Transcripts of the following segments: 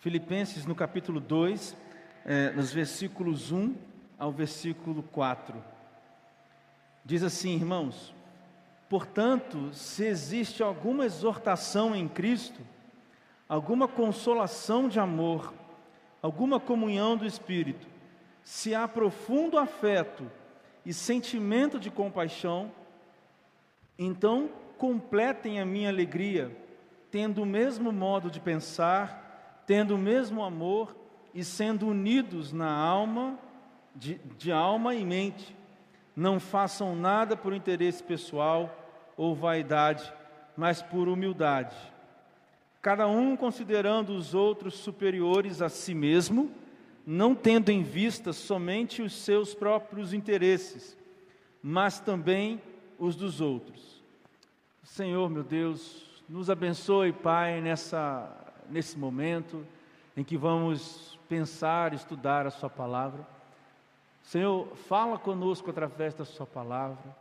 Filipenses no capítulo 2, é, nos versículos 1 ao versículo 4. Diz assim, irmãos: Portanto, se existe alguma exortação em Cristo, alguma consolação de amor, alguma comunhão do Espírito, se há profundo afeto e sentimento de compaixão, então completem a minha alegria, tendo o mesmo modo de pensar, tendo o mesmo amor e sendo unidos na alma, de, de alma e mente. Não façam nada por interesse pessoal ou vaidade, mas por humildade. Cada um considerando os outros superiores a si mesmo, não tendo em vista somente os seus próprios interesses, mas também os dos outros. Senhor, meu Deus, nos abençoe, Pai, nessa, nesse momento em que vamos pensar, estudar a Sua palavra. Senhor, fala conosco através da Sua palavra.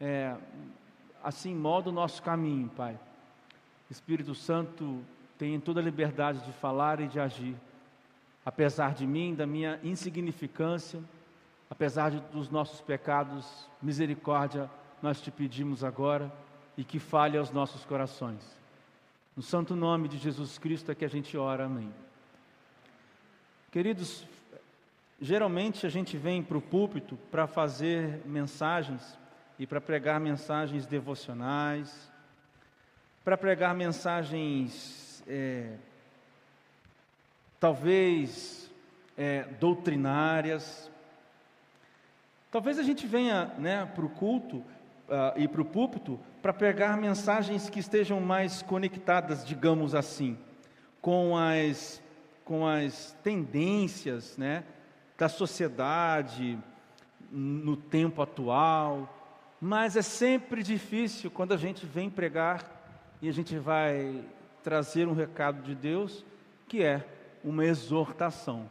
É, assim, moda o nosso caminho, Pai. Espírito Santo tem toda a liberdade de falar e de agir apesar de mim, da minha insignificância, apesar de, dos nossos pecados, misericórdia nós te pedimos agora e que fale aos nossos corações. No santo nome de Jesus Cristo é que a gente ora, amém. Queridos, geralmente a gente vem para o púlpito para fazer mensagens e para pregar mensagens devocionais, para pregar mensagens é, talvez é, doutrinárias. Talvez a gente venha né, para o culto uh, e para o púlpito para pregar mensagens que estejam mais conectadas, digamos assim, com as, com as tendências né, da sociedade no tempo atual. Mas é sempre difícil quando a gente vem pregar e a gente vai trazer um recado de Deus que é uma exortação.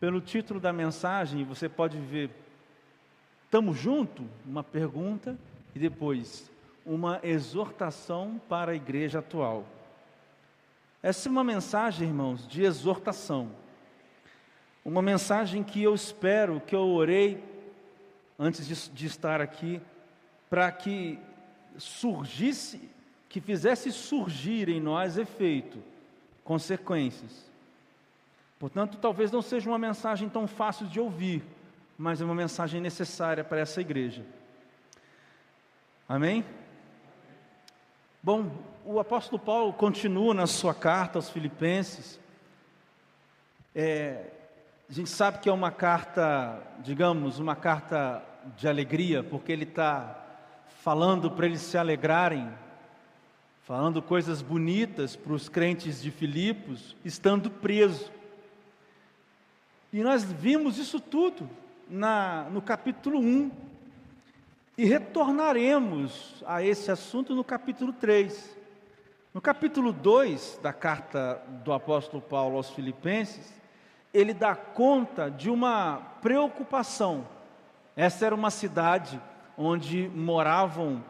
Pelo título da mensagem, você pode ver estamos junto? Uma pergunta e depois uma exortação para a igreja atual. Essa é uma mensagem, irmãos, de exortação. Uma mensagem que eu espero, que eu orei antes de, de estar aqui, para que surgisse, que fizesse surgir em nós efeito, consequências. Portanto, talvez não seja uma mensagem tão fácil de ouvir, mas é uma mensagem necessária para essa igreja. Amém? Bom, o apóstolo Paulo continua na sua carta aos Filipenses. É, a gente sabe que é uma carta, digamos, uma carta de alegria, porque ele está falando para eles se alegrarem, falando coisas bonitas para os crentes de Filipos, estando preso. E nós vimos isso tudo na, no capítulo 1. E retornaremos a esse assunto no capítulo 3. No capítulo 2 da carta do apóstolo Paulo aos Filipenses, ele dá conta de uma preocupação. Essa era uma cidade onde moravam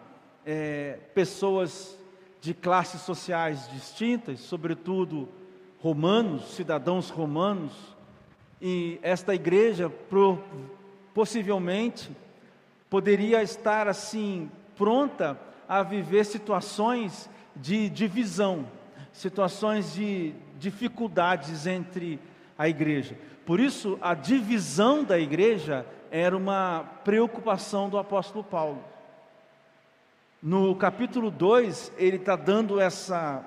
é, pessoas de classes sociais distintas, sobretudo romanos, cidadãos romanos, e esta igreja possivelmente poderia estar assim pronta a viver situações de divisão, situações de dificuldades entre a igreja. Por isso, a divisão da igreja era uma preocupação do apóstolo Paulo. No capítulo 2, ele está dando essa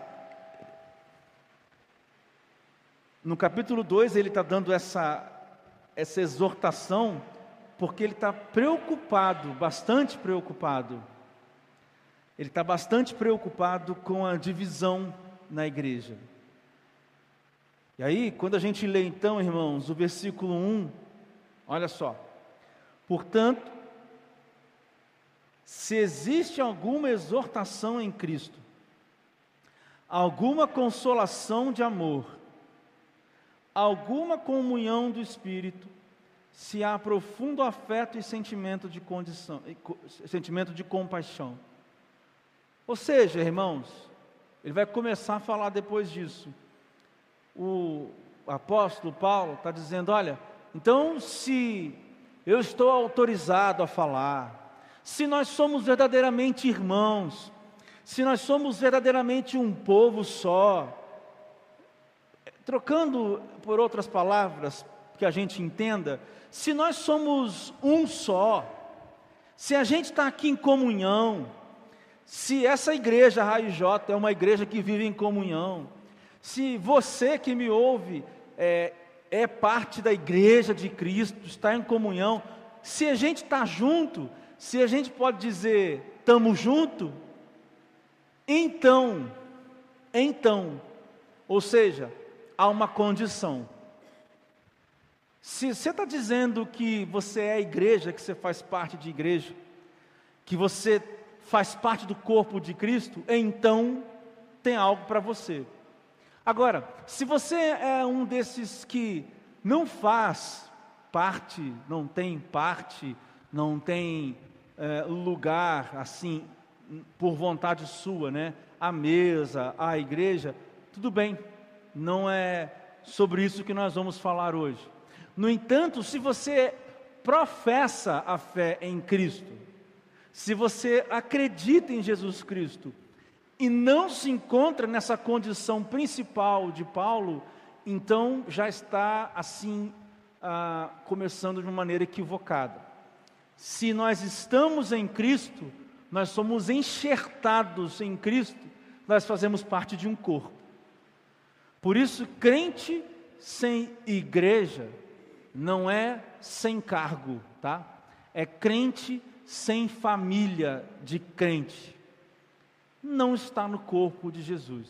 No capítulo 2, ele está dando essa, essa exortação, porque ele está preocupado, bastante preocupado. Ele está bastante preocupado com a divisão na igreja. E aí, quando a gente lê então, irmãos, o versículo 1, olha só. Portanto, se existe alguma exortação em Cristo, alguma consolação de amor, alguma comunhão do Espírito, se há profundo afeto e sentimento de condição, sentimento de compaixão. Ou seja, irmãos, ele vai começar a falar depois disso. o apóstolo Paulo está dizendo: olha, então se eu estou autorizado a falar, se nós somos verdadeiramente irmãos, se nós somos verdadeiramente um povo só, trocando por outras palavras que a gente entenda, se nós somos um só, se a gente está aqui em comunhão, se essa igreja Raio J é uma igreja que vive em comunhão, se você que me ouve é, é parte da igreja de Cristo, está em comunhão, se a gente está junto, se a gente pode dizer estamos junto, então, então, ou seja, há uma condição. Se você está dizendo que você é igreja, que você faz parte de igreja, que você faz parte do corpo de Cristo, então tem algo para você. Agora, se você é um desses que não faz parte, não tem parte, não tem é, lugar assim, por vontade sua, né? A mesa, a igreja, tudo bem, não é sobre isso que nós vamos falar hoje. No entanto, se você professa a fé em Cristo, se você acredita em Jesus Cristo e não se encontra nessa condição principal de Paulo, então já está assim ah, começando de uma maneira equivocada. Se nós estamos em Cristo, nós somos enxertados em Cristo, nós fazemos parte de um corpo. Por isso, crente sem igreja não é sem cargo, tá? É crente sem família de crente. Não está no corpo de Jesus.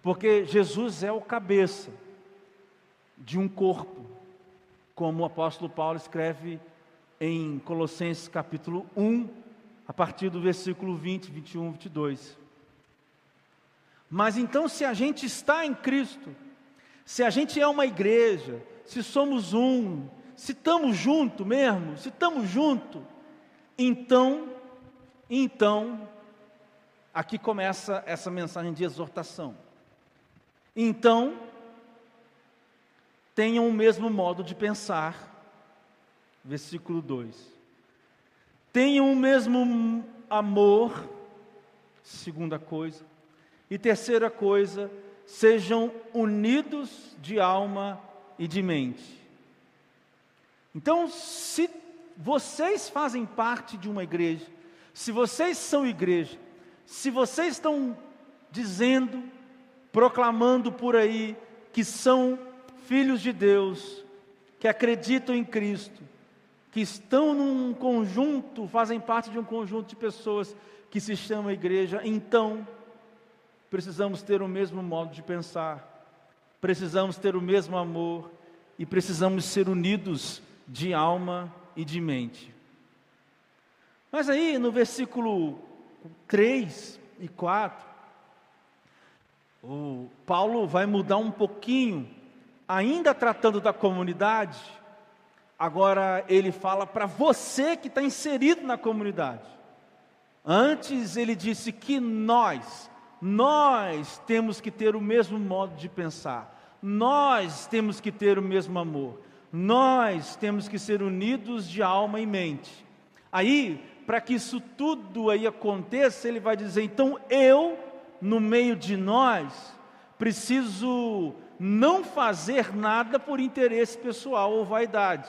Porque Jesus é o cabeça de um corpo, como o apóstolo Paulo escreve em Colossenses capítulo 1, a partir do versículo 20, 21, 22. Mas então, se a gente está em Cristo, se a gente é uma igreja, se somos um, se estamos junto mesmo, se estamos junto, então, então, aqui começa essa mensagem de exortação. Então, tenham o mesmo modo de pensar, versículo 2. Tenham o mesmo amor, segunda coisa. E terceira coisa, sejam unidos de alma e de mente. Então, se vocês fazem parte de uma igreja, se vocês são igreja, se vocês estão dizendo, proclamando por aí que são filhos de Deus, que acreditam em Cristo, que estão num conjunto, fazem parte de um conjunto de pessoas que se chama igreja, então precisamos ter o mesmo modo de pensar, precisamos ter o mesmo amor e precisamos ser unidos de alma e de mente. Mas aí no versículo 3 e 4, o Paulo vai mudar um pouquinho, ainda tratando da comunidade, agora ele fala para você que está inserido na comunidade. Antes ele disse que nós, nós temos que ter o mesmo modo de pensar, nós temos que ter o mesmo amor, nós temos que ser unidos de alma e mente. Aí, para que isso tudo aí aconteça, ele vai dizer: então eu, no meio de nós, preciso não fazer nada por interesse pessoal ou vaidade.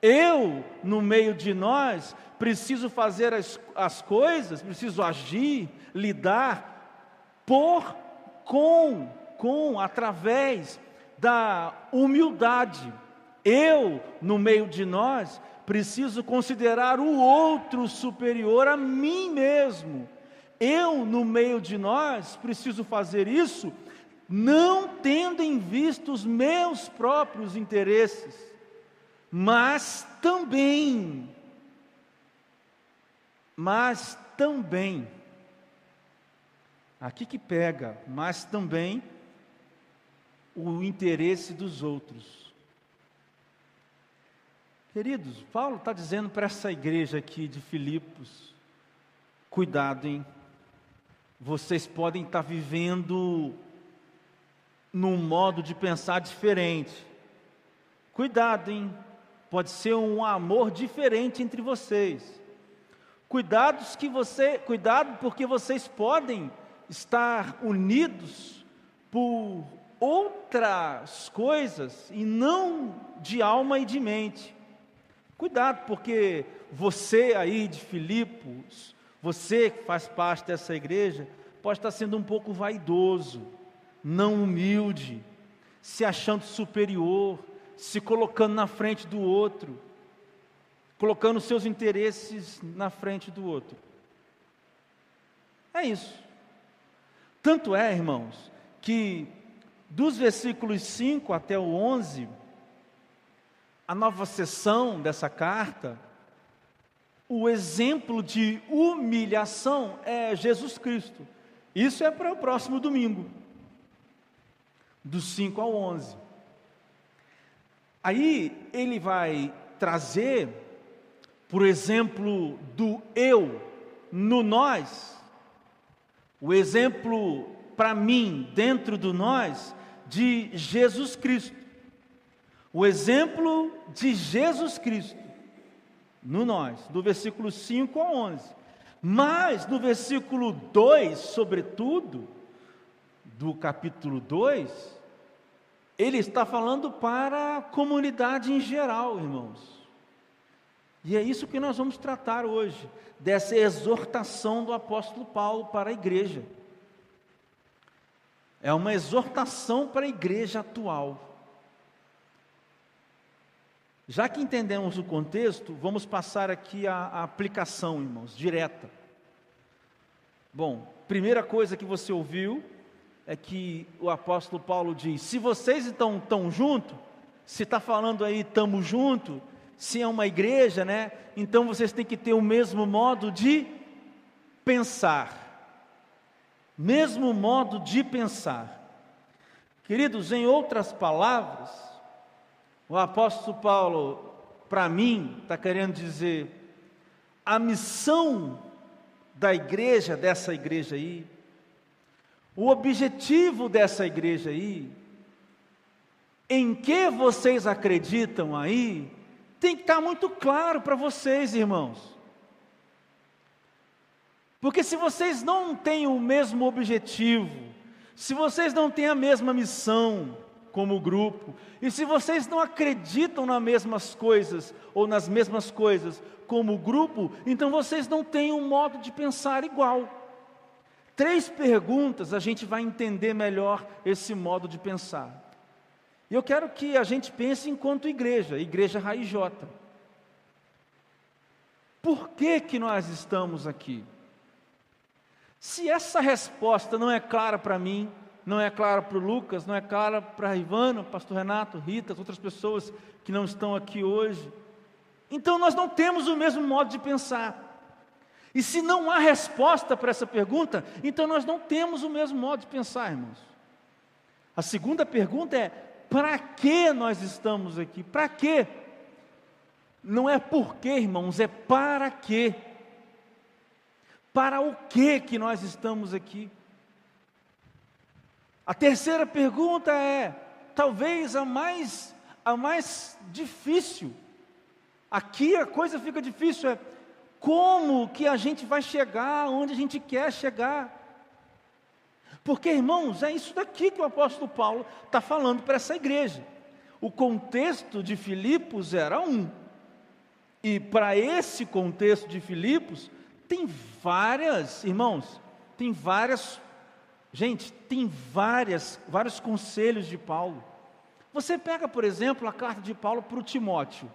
Eu, no meio de nós, preciso fazer as, as coisas, preciso agir, lidar por, com, com, através da humildade. Eu, no meio de nós, preciso considerar o outro superior a mim mesmo. Eu, no meio de nós, preciso fazer isso não tendo em vista os meus próprios interesses, mas também, mas também Aqui que pega, mas também o interesse dos outros. Queridos, Paulo está dizendo para essa igreja aqui de Filipos: cuidado, hein? Vocês podem estar tá vivendo num modo de pensar diferente. Cuidado, hein? Pode ser um amor diferente entre vocês. Cuidados que você, cuidado porque vocês podem estar unidos por outras coisas e não de alma e de mente. Cuidado, porque você aí de Filipos, você que faz parte dessa igreja, pode estar sendo um pouco vaidoso, não humilde, se achando superior, se colocando na frente do outro, colocando seus interesses na frente do outro. É isso. Tanto é, irmãos, que dos versículos 5 até o 11, a nova sessão dessa carta, o exemplo de humilhação é Jesus Cristo. Isso é para o próximo domingo, dos 5 ao 11. Aí ele vai trazer, por exemplo, do eu no nós, o exemplo para mim, dentro do nós, de Jesus Cristo. O exemplo de Jesus Cristo no nós, do versículo 5 a 11. Mas no versículo 2, sobretudo, do capítulo 2, ele está falando para a comunidade em geral, irmãos. E é isso que nós vamos tratar hoje, dessa exortação do apóstolo Paulo para a igreja. É uma exortação para a igreja atual. Já que entendemos o contexto, vamos passar aqui a, a aplicação, irmãos, direta. Bom, primeira coisa que você ouviu é que o apóstolo Paulo diz: se vocês estão juntos, se está falando aí estamos juntos, se é uma igreja, né? Então vocês têm que ter o mesmo modo de pensar, mesmo modo de pensar. Queridos, em outras palavras, o apóstolo Paulo, para mim, está querendo dizer: a missão da igreja, dessa igreja aí, o objetivo dessa igreja aí, em que vocês acreditam aí, tem que estar muito claro para vocês, irmãos. Porque se vocês não têm o mesmo objetivo, se vocês não têm a mesma missão, como grupo. E se vocês não acreditam nas mesmas coisas ou nas mesmas coisas como grupo, então vocês não têm um modo de pensar igual. Três perguntas a gente vai entender melhor esse modo de pensar. E eu quero que a gente pense enquanto igreja, igreja Raiz J. Por que que nós estamos aqui? Se essa resposta não é clara para mim, não é clara para o Lucas, não é clara para Ivana, pastor Renato, Rita, as outras pessoas que não estão aqui hoje. Então nós não temos o mesmo modo de pensar. E se não há resposta para essa pergunta, então nós não temos o mesmo modo de pensar, irmãos. A segunda pergunta é: para que nós estamos aqui? Para quê? Não é por quê, irmãos, é para quê? Para o que que nós estamos aqui? A terceira pergunta é, talvez a mais, a mais difícil. Aqui a coisa fica difícil, é como que a gente vai chegar onde a gente quer chegar? Porque, irmãos, é isso daqui que o apóstolo Paulo está falando para essa igreja. O contexto de Filipos era um. E para esse contexto de Filipos, tem várias, irmãos, tem várias Gente, tem várias, vários conselhos de Paulo. Você pega, por exemplo, a carta de Paulo para o Timóteo.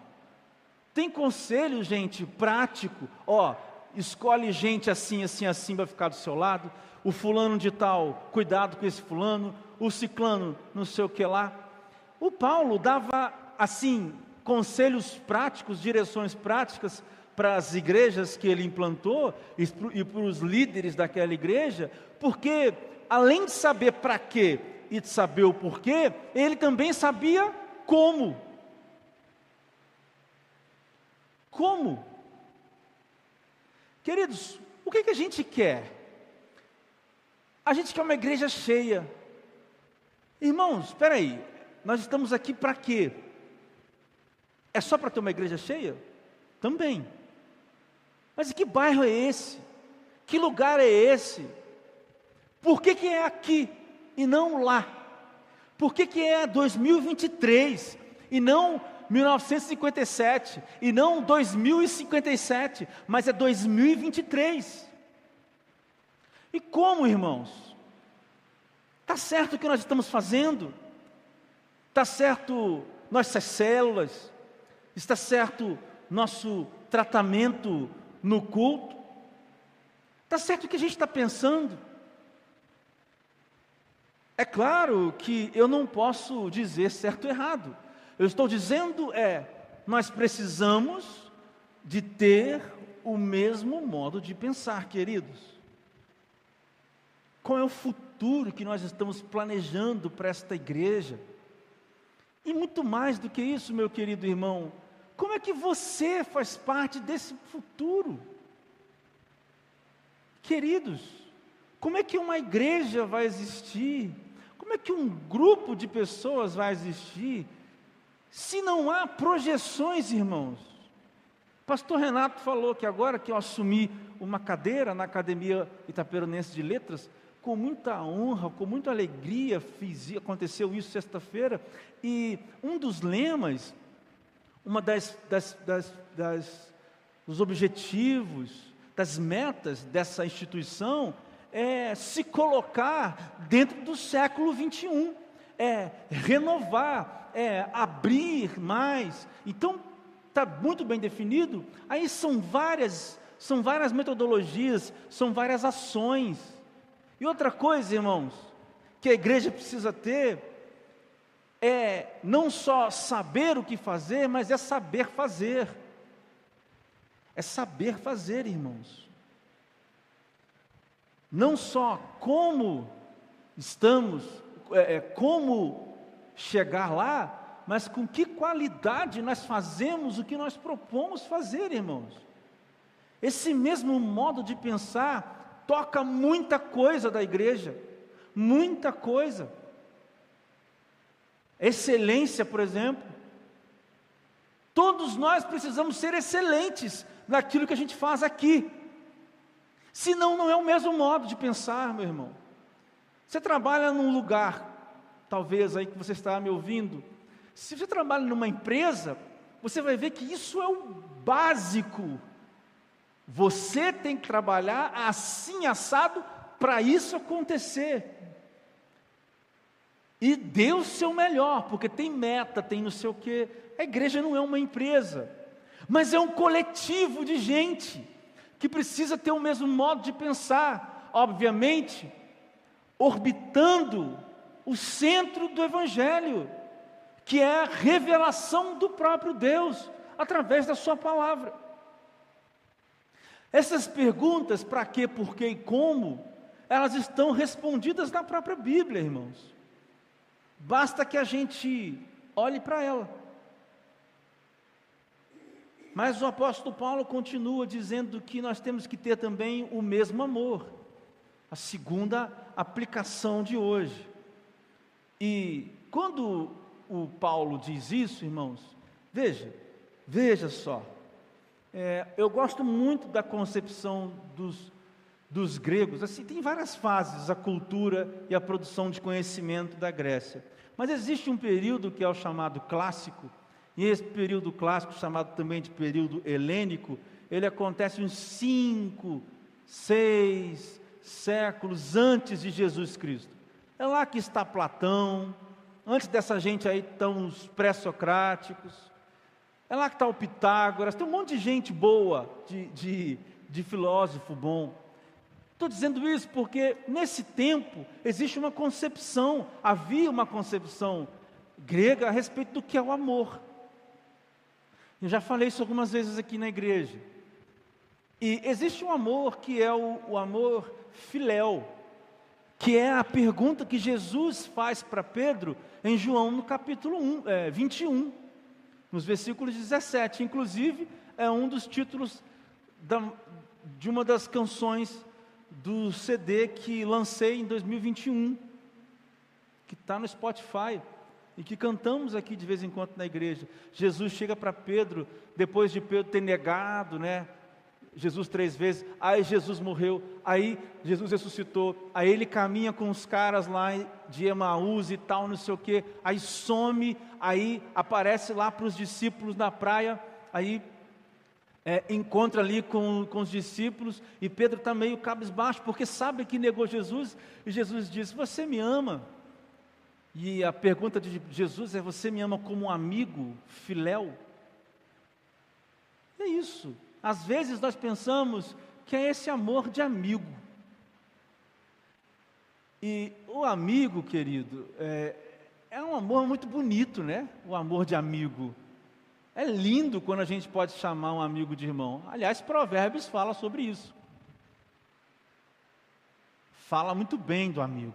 Tem conselho, gente, prático. Ó, escolhe gente assim, assim, assim vai ficar do seu lado. O fulano de tal, cuidado com esse fulano. O ciclano, não sei o que lá. O Paulo dava, assim, conselhos práticos, direções práticas para as igrejas que ele implantou e para os líderes daquela igreja, porque além de saber para quê e de saber o porquê, ele também sabia como. Como? Queridos, o que, que a gente quer? A gente quer uma igreja cheia. Irmãos, espera aí, nós estamos aqui para quê? É só para ter uma igreja cheia? Também. Mas que bairro é esse? Que lugar é esse? Por que, que é aqui e não lá? Por que, que é 2023 e não 1957 e não 2057, mas é 2023? E como, irmãos? Está certo o que nós estamos fazendo? Está certo nossas células? Está certo nosso tratamento no culto? Está certo o que a gente está pensando? É claro que eu não posso dizer certo ou errado. Eu estou dizendo é, nós precisamos de ter o mesmo modo de pensar, queridos. Qual é o futuro que nós estamos planejando para esta igreja? E muito mais do que isso, meu querido irmão, como é que você faz parte desse futuro? Queridos, como é que uma igreja vai existir? Como é que um grupo de pessoas vai existir se não há projeções, irmãos? Pastor Renato falou que agora que eu assumi uma cadeira na Academia Itaperonense de Letras, com muita honra, com muita alegria, fiz, aconteceu isso sexta-feira, e um dos lemas uma das, das, das, das dos objetivos, das metas dessa instituição é se colocar dentro do século 21, é renovar, é abrir mais. Então está muito bem definido. Aí são várias, são várias metodologias, são várias ações. E outra coisa, irmãos, que a igreja precisa ter é não só saber o que fazer, mas é saber fazer. É saber fazer, irmãos. Não só como estamos, é, é, como chegar lá, mas com que qualidade nós fazemos o que nós propomos fazer, irmãos. Esse mesmo modo de pensar toca muita coisa da igreja, muita coisa. Excelência, por exemplo. Todos nós precisamos ser excelentes naquilo que a gente faz aqui. Senão, não é o mesmo modo de pensar, meu irmão. Você trabalha num lugar, talvez aí que você está me ouvindo. Se você trabalha numa empresa, você vai ver que isso é o básico. Você tem que trabalhar assim assado para isso acontecer e dê o seu melhor, porque tem meta, tem não sei o quê. A igreja não é uma empresa, mas é um coletivo de gente que precisa ter o mesmo modo de pensar, obviamente, orbitando o centro do Evangelho, que é a revelação do próprio Deus através da Sua palavra. Essas perguntas, para quê, por quê e como, elas estão respondidas na própria Bíblia, irmãos. Basta que a gente olhe para ela. Mas o apóstolo Paulo continua dizendo que nós temos que ter também o mesmo amor. A segunda aplicação de hoje. E quando o Paulo diz isso, irmãos, veja, veja só. É, eu gosto muito da concepção dos dos gregos, assim, tem várias fases a cultura e a produção de conhecimento da Grécia. Mas existe um período que é o chamado clássico, e esse período clássico, chamado também de período helênico, ele acontece uns cinco, seis séculos antes de Jesus Cristo. É lá que está Platão, antes dessa gente aí estão os pré-socráticos, é lá que está o Pitágoras, tem um monte de gente boa, de, de, de filósofo bom. Estou dizendo isso porque nesse tempo existe uma concepção, havia uma concepção grega a respeito do que é o amor. Eu já falei isso algumas vezes aqui na igreja. E existe um amor que é o, o amor filéu, que é a pergunta que Jesus faz para Pedro em João no capítulo 1, é, 21, nos versículos 17. Inclusive, é um dos títulos da, de uma das canções do CD que lancei em 2021. que está no Spotify e que cantamos aqui de vez em quando na igreja. Jesus chega para Pedro, depois de Pedro ter negado, né? Jesus três vezes, aí Jesus morreu, aí Jesus ressuscitou, aí ele caminha com os caras lá de Emaús e tal, não sei o que, aí some, aí aparece lá para os discípulos na praia, aí é, encontra ali com, com os discípulos e Pedro está meio cabisbaixo, porque sabe que negou Jesus, e Jesus diz: Você me ama? E a pergunta de Jesus é: Você me ama como um amigo, filéu? É isso. Às vezes nós pensamos que é esse amor de amigo. E o amigo, querido, é, é um amor muito bonito, né? O amor de amigo. É lindo quando a gente pode chamar um amigo de irmão. Aliás, Provérbios fala sobre isso. Fala muito bem do amigo.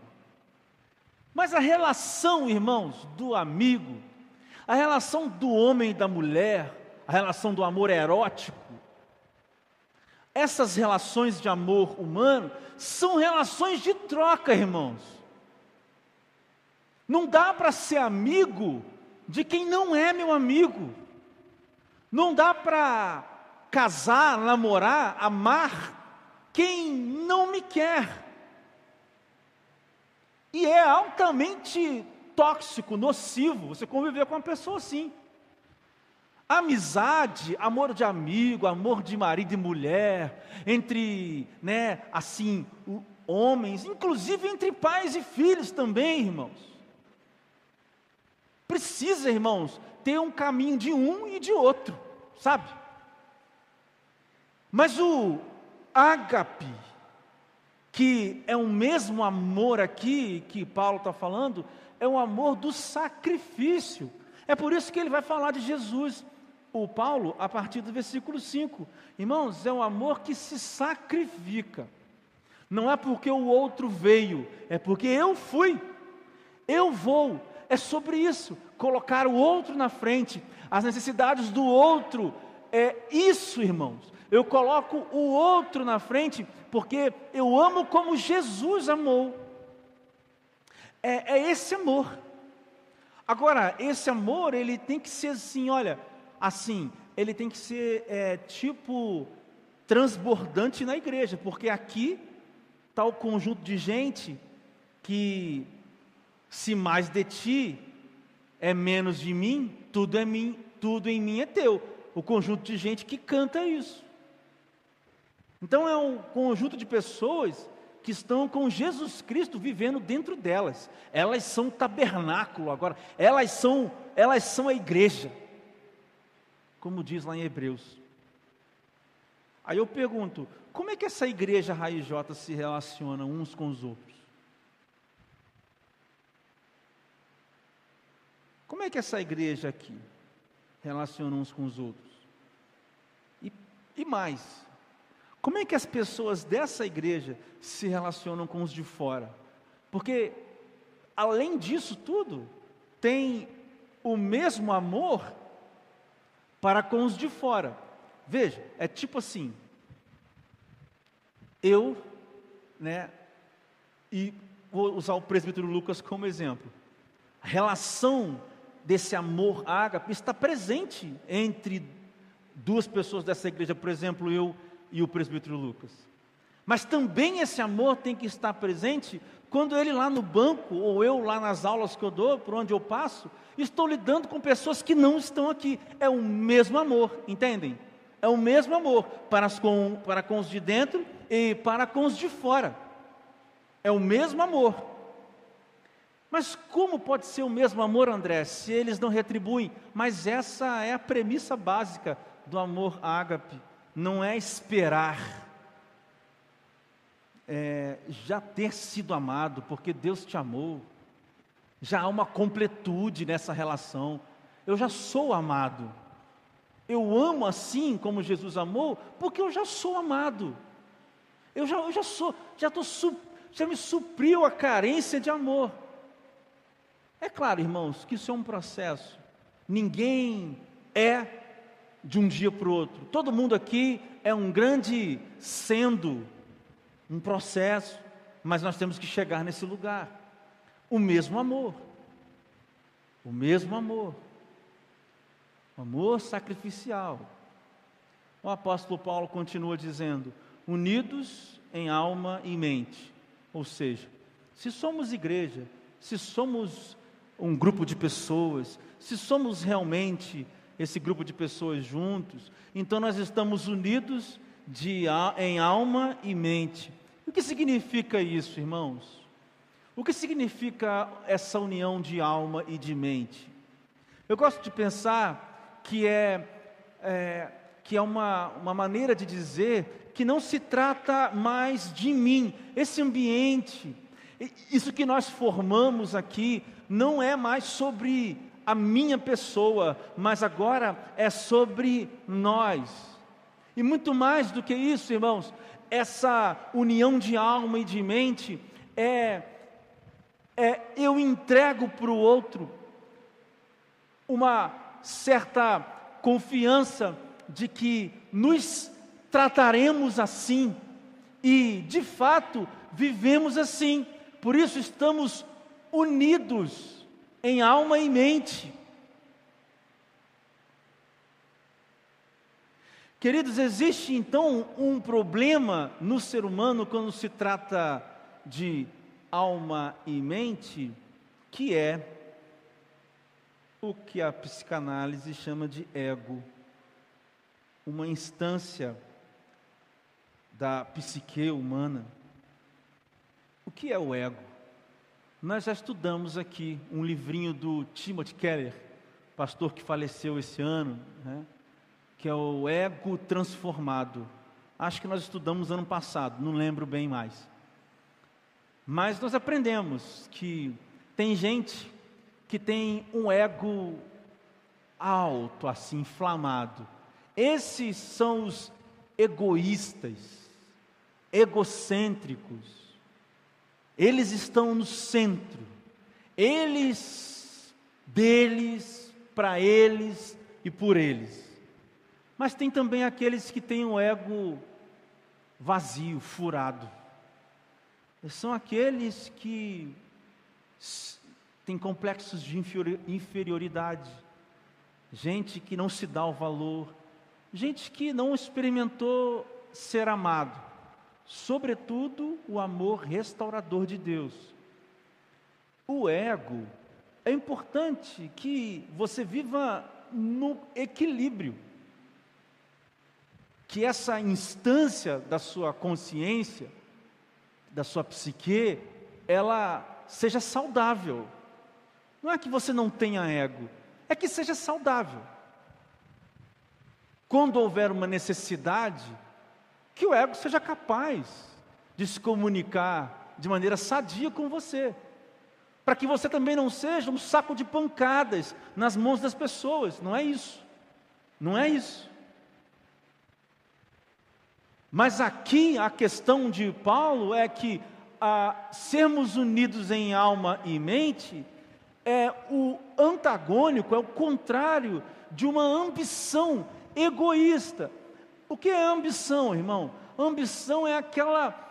Mas a relação, irmãos, do amigo, a relação do homem e da mulher, a relação do amor erótico, essas relações de amor humano são relações de troca, irmãos. Não dá para ser amigo de quem não é meu amigo. Não dá para casar, namorar, amar quem não me quer. E é altamente tóxico, nocivo você conviver com uma pessoa assim. Amizade, amor de amigo, amor de marido e mulher, entre, né, assim, homens, inclusive entre pais e filhos também, irmãos. Precisa, irmãos, ter um caminho de um e de outro, sabe? Mas o ágape, que é o mesmo amor aqui que Paulo está falando, é o amor do sacrifício. É por isso que ele vai falar de Jesus o Paulo a partir do versículo 5. Irmãos, é um amor que se sacrifica. Não é porque o outro veio, é porque eu fui. Eu vou. É sobre isso. Colocar o outro na frente, as necessidades do outro. É isso, irmãos. Eu coloco o outro na frente porque eu amo como Jesus amou. É, é esse amor. Agora, esse amor, ele tem que ser assim, olha, assim, ele tem que ser é, tipo transbordante na igreja, porque aqui está o conjunto de gente que, se mais de ti é menos de mim, tudo é mim, tudo em mim é teu. O conjunto de gente que canta isso. Então é um conjunto de pessoas que estão com Jesus Cristo vivendo dentro delas. Elas são tabernáculo agora. Elas são, elas são a igreja como diz lá em Hebreus. Aí eu pergunto, como é que essa igreja Raiz J se relaciona uns com os outros? Como é que essa igreja aqui relaciona uns com os outros? E, e mais, como é que as pessoas dessa igreja se relacionam com os de fora? Porque, além disso tudo, tem o mesmo amor para com os de fora. Veja, é tipo assim: eu, né, e vou usar o presbítero Lucas como exemplo. A relação desse amor ágape está presente entre duas pessoas dessa igreja, por exemplo, eu e o presbítero Lucas. Mas também esse amor tem que estar presente quando ele lá no banco, ou eu lá nas aulas que eu dou, por onde eu passo, estou lidando com pessoas que não estão aqui. É o mesmo amor, entendem? É o mesmo amor para, com, para com os de dentro e para com os de fora. É o mesmo amor. Mas como pode ser o mesmo amor, André, se eles não retribuem? Mas essa é a premissa básica do amor ágape. Não é esperar é, já ter sido amado, porque Deus te amou, já há uma completude nessa relação. Eu já sou amado. Eu amo assim como Jesus amou, porque eu já sou amado. Eu já, eu já sou, já, tô, já me supriu a carência de amor. É claro, irmãos, que isso é um processo. Ninguém é de um dia para o outro. Todo mundo aqui é um grande sendo um processo, mas nós temos que chegar nesse lugar. o mesmo amor. O mesmo amor. O amor sacrificial. O apóstolo Paulo continua dizendo: unidos em alma e mente. Ou seja, se somos igreja, se somos um grupo de pessoas, se somos realmente esse grupo de pessoas juntos, então nós estamos unidos de, em alma e mente. O que significa isso, irmãos? O que significa essa união de alma e de mente? Eu gosto de pensar que é, é que é uma, uma maneira de dizer que não se trata mais de mim, esse ambiente, isso que nós formamos aqui, não é mais sobre a minha pessoa, mas agora é sobre nós. E muito mais do que isso, irmãos, essa união de alma e de mente é, é eu entrego para o outro uma certa confiança de que nos trataremos assim e, de fato, vivemos assim. Por isso estamos unidos em alma e mente. Queridos, existe então um problema no ser humano quando se trata de alma e mente, que é o que a psicanálise chama de ego, uma instância da psique humana. O que é o ego? Nós já estudamos aqui um livrinho do Timothy Keller, pastor que faleceu esse ano, né? Que é o ego transformado. Acho que nós estudamos ano passado, não lembro bem mais. Mas nós aprendemos que tem gente que tem um ego alto, assim, inflamado. Esses são os egoístas, egocêntricos. Eles estão no centro. Eles, deles, para eles e por eles. Mas tem também aqueles que têm o ego vazio, furado. São aqueles que têm complexos de inferioridade, gente que não se dá o valor, gente que não experimentou ser amado, sobretudo o amor restaurador de Deus. O ego é importante que você viva no equilíbrio que essa instância da sua consciência, da sua psique, ela seja saudável. Não é que você não tenha ego, é que seja saudável. Quando houver uma necessidade, que o ego seja capaz de se comunicar de maneira sadia com você, para que você também não seja um saco de pancadas nas mãos das pessoas, não é isso. Não é isso. Mas aqui a questão de Paulo é que a sermos unidos em alma e mente é o antagônico, é o contrário de uma ambição egoísta. O que é ambição, irmão? Ambição é aquela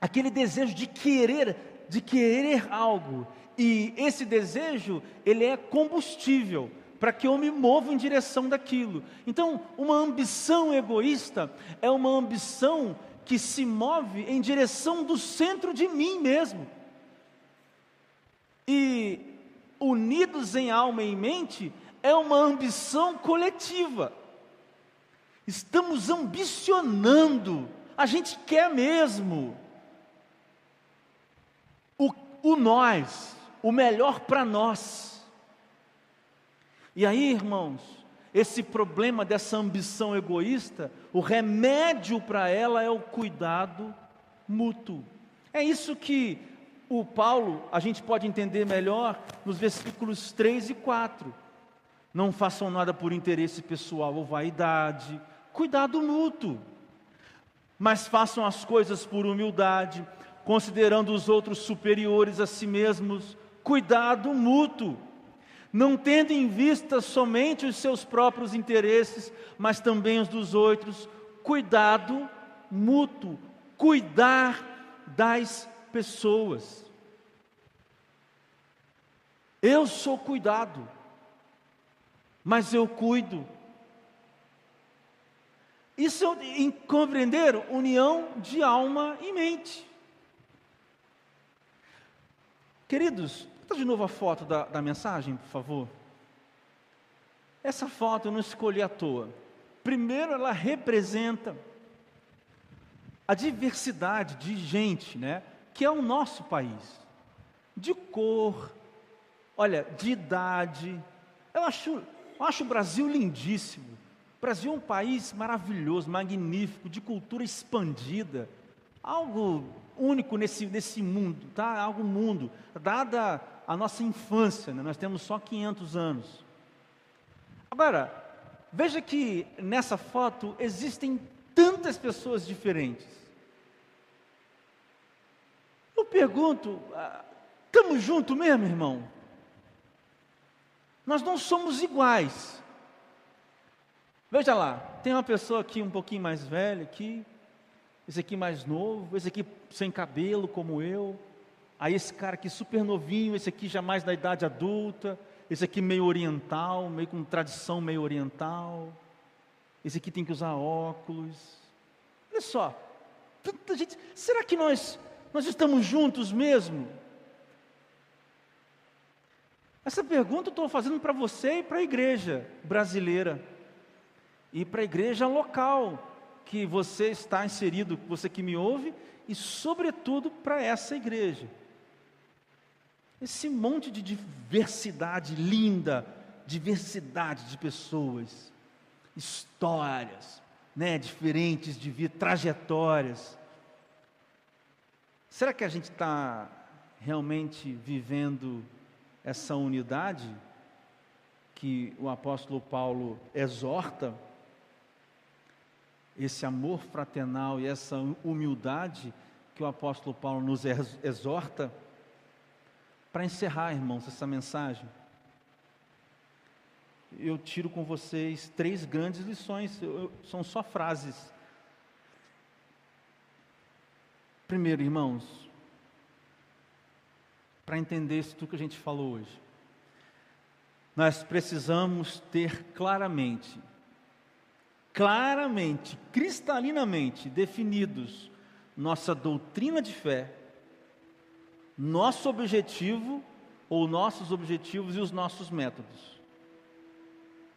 aquele desejo de querer, de querer algo. E esse desejo, ele é combustível para que eu me mova em direção daquilo. Então, uma ambição egoísta é uma ambição que se move em direção do centro de mim mesmo. E unidos em alma e mente é uma ambição coletiva. Estamos ambicionando, a gente quer mesmo o, o nós, o melhor para nós. E aí, irmãos, esse problema dessa ambição egoísta, o remédio para ela é o cuidado mútuo. É isso que o Paulo, a gente pode entender melhor nos versículos 3 e 4. Não façam nada por interesse pessoal ou vaidade, cuidado mútuo. Mas façam as coisas por humildade, considerando os outros superiores a si mesmos, cuidado mútuo não tendo em vista somente os seus próprios interesses, mas também os dos outros, cuidado mútuo, cuidar das pessoas. Eu sou cuidado, mas eu cuido. Isso é compreender união de alma e mente. Queridos, Bota de novo a foto da, da mensagem, por favor. Essa foto eu não escolhi à toa. Primeiro, ela representa a diversidade de gente, né? Que é o nosso país. De cor, olha, de idade. Eu acho, eu acho o Brasil lindíssimo. O Brasil é um país maravilhoso, magnífico, de cultura expandida. Algo único nesse, nesse mundo, tá? Algo mundo. Dada a nossa infância, né? nós temos só 500 anos. Agora, veja que nessa foto existem tantas pessoas diferentes. Eu pergunto, estamos ah, juntos mesmo, irmão? Nós não somos iguais. Veja lá, tem uma pessoa aqui um pouquinho mais velha aqui, esse aqui mais novo, esse aqui sem cabelo como eu, Aí esse cara aqui super novinho, esse aqui já mais da idade adulta, esse aqui meio oriental, meio com tradição meio oriental. Esse aqui tem que usar óculos. Olha só, tanta gente. Será que nós nós estamos juntos mesmo? Essa pergunta eu estou fazendo para você e para a igreja brasileira e para a igreja local que você está inserido, você que me ouve, e sobretudo para essa igreja. Esse monte de diversidade linda, diversidade de pessoas, histórias, né, diferentes de vida, trajetórias. Será que a gente está realmente vivendo essa unidade que o apóstolo Paulo exorta? Esse amor fraternal e essa humildade que o apóstolo Paulo nos exorta? Para encerrar, irmãos, essa mensagem, eu tiro com vocês três grandes lições, eu, são só frases. Primeiro, irmãos, para entender isso tudo que a gente falou hoje, nós precisamos ter claramente, claramente, cristalinamente definidos nossa doutrina de fé nosso objetivo ou nossos objetivos e os nossos métodos.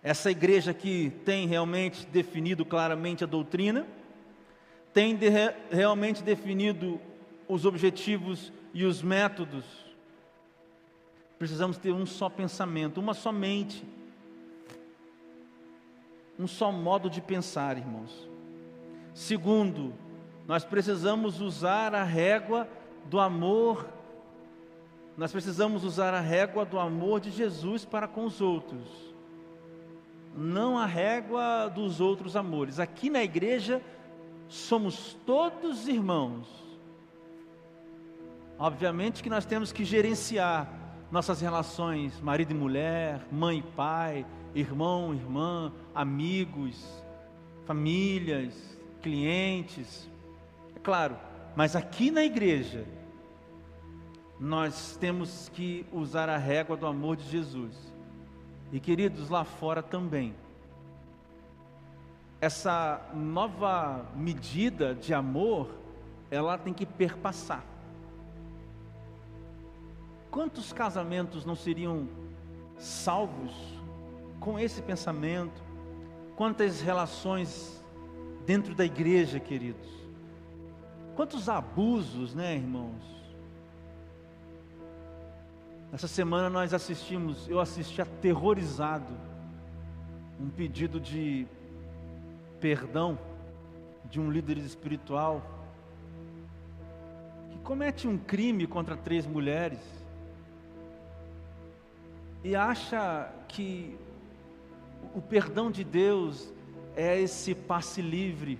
Essa igreja que tem realmente definido claramente a doutrina, tem de, realmente definido os objetivos e os métodos. Precisamos ter um só pensamento, uma só mente, um só modo de pensar, irmãos. Segundo, nós precisamos usar a régua do amor nós precisamos usar a régua do amor de Jesus para com os outros, não a régua dos outros amores. Aqui na igreja somos todos irmãos. Obviamente que nós temos que gerenciar nossas relações, marido e mulher, mãe e pai, irmão, irmã, amigos, famílias, clientes. É claro, mas aqui na igreja nós temos que usar a régua do amor de Jesus. E queridos, lá fora também. Essa nova medida de amor, ela tem que perpassar. Quantos casamentos não seriam salvos com esse pensamento? Quantas relações dentro da igreja, queridos? Quantos abusos, né, irmãos? Essa semana nós assistimos, eu assisti aterrorizado, um pedido de perdão de um líder espiritual que comete um crime contra três mulheres e acha que o perdão de Deus é esse passe livre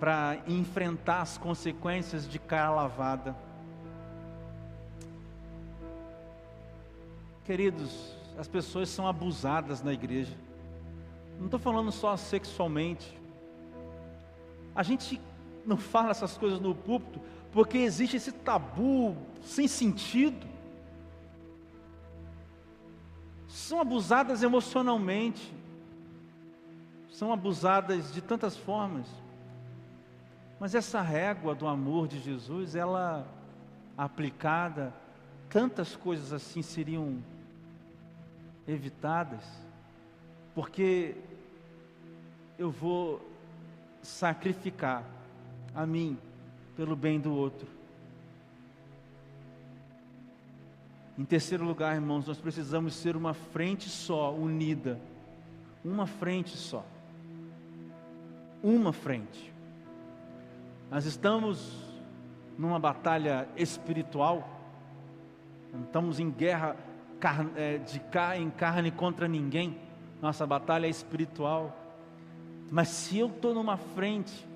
para enfrentar as consequências de cara lavada. Queridos, as pessoas são abusadas na igreja. Não estou falando só sexualmente. A gente não fala essas coisas no púlpito porque existe esse tabu sem sentido. são abusadas emocionalmente, são abusadas de tantas formas. Mas essa régua do amor de Jesus, ela aplicada, tantas coisas assim seriam evitadas, porque eu vou sacrificar a mim pelo bem do outro. Em terceiro lugar, irmãos, nós precisamos ser uma frente só, unida. Uma frente só. Uma frente. Nós estamos numa batalha espiritual, estamos em guerra de carne em carne contra ninguém, nossa batalha é espiritual. Mas se eu estou numa frente,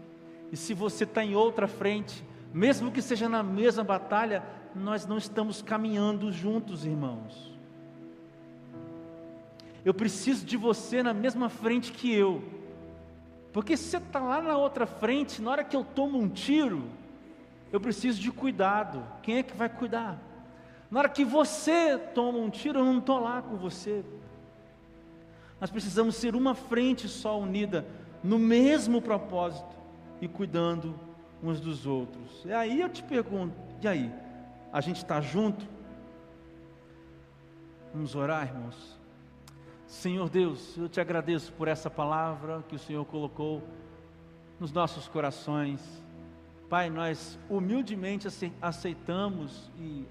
e se você está em outra frente, mesmo que seja na mesma batalha, nós não estamos caminhando juntos, irmãos. Eu preciso de você na mesma frente que eu, porque se você está lá na outra frente, na hora que eu tomo um tiro, eu preciso de cuidado. Quem é que vai cuidar? Na hora que você toma um tiro, eu não estou lá com você. Nós precisamos ser uma frente só unida, no mesmo propósito e cuidando uns dos outros. E aí eu te pergunto: e aí? A gente está junto? Vamos orar, irmãos? Senhor Deus, eu te agradeço por essa palavra que o Senhor colocou nos nossos corações. Pai, nós humildemente aceitamos e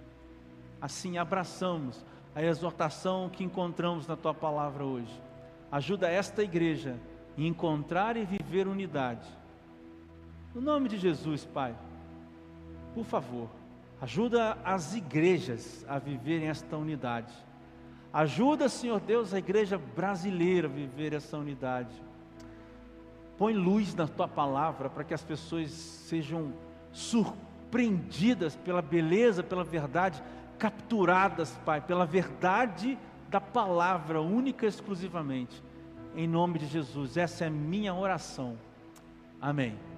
assim abraçamos a exortação que encontramos na tua palavra hoje. Ajuda esta igreja a encontrar e viver unidade. No nome de Jesus, Pai, por favor, ajuda as igrejas a viverem esta unidade. Ajuda, Senhor Deus, a igreja brasileira a viver essa unidade. Põe luz na tua palavra para que as pessoas sejam surpreendidas pela beleza, pela verdade, capturadas, Pai, pela verdade da palavra, única e exclusivamente. Em nome de Jesus, essa é minha oração. Amém.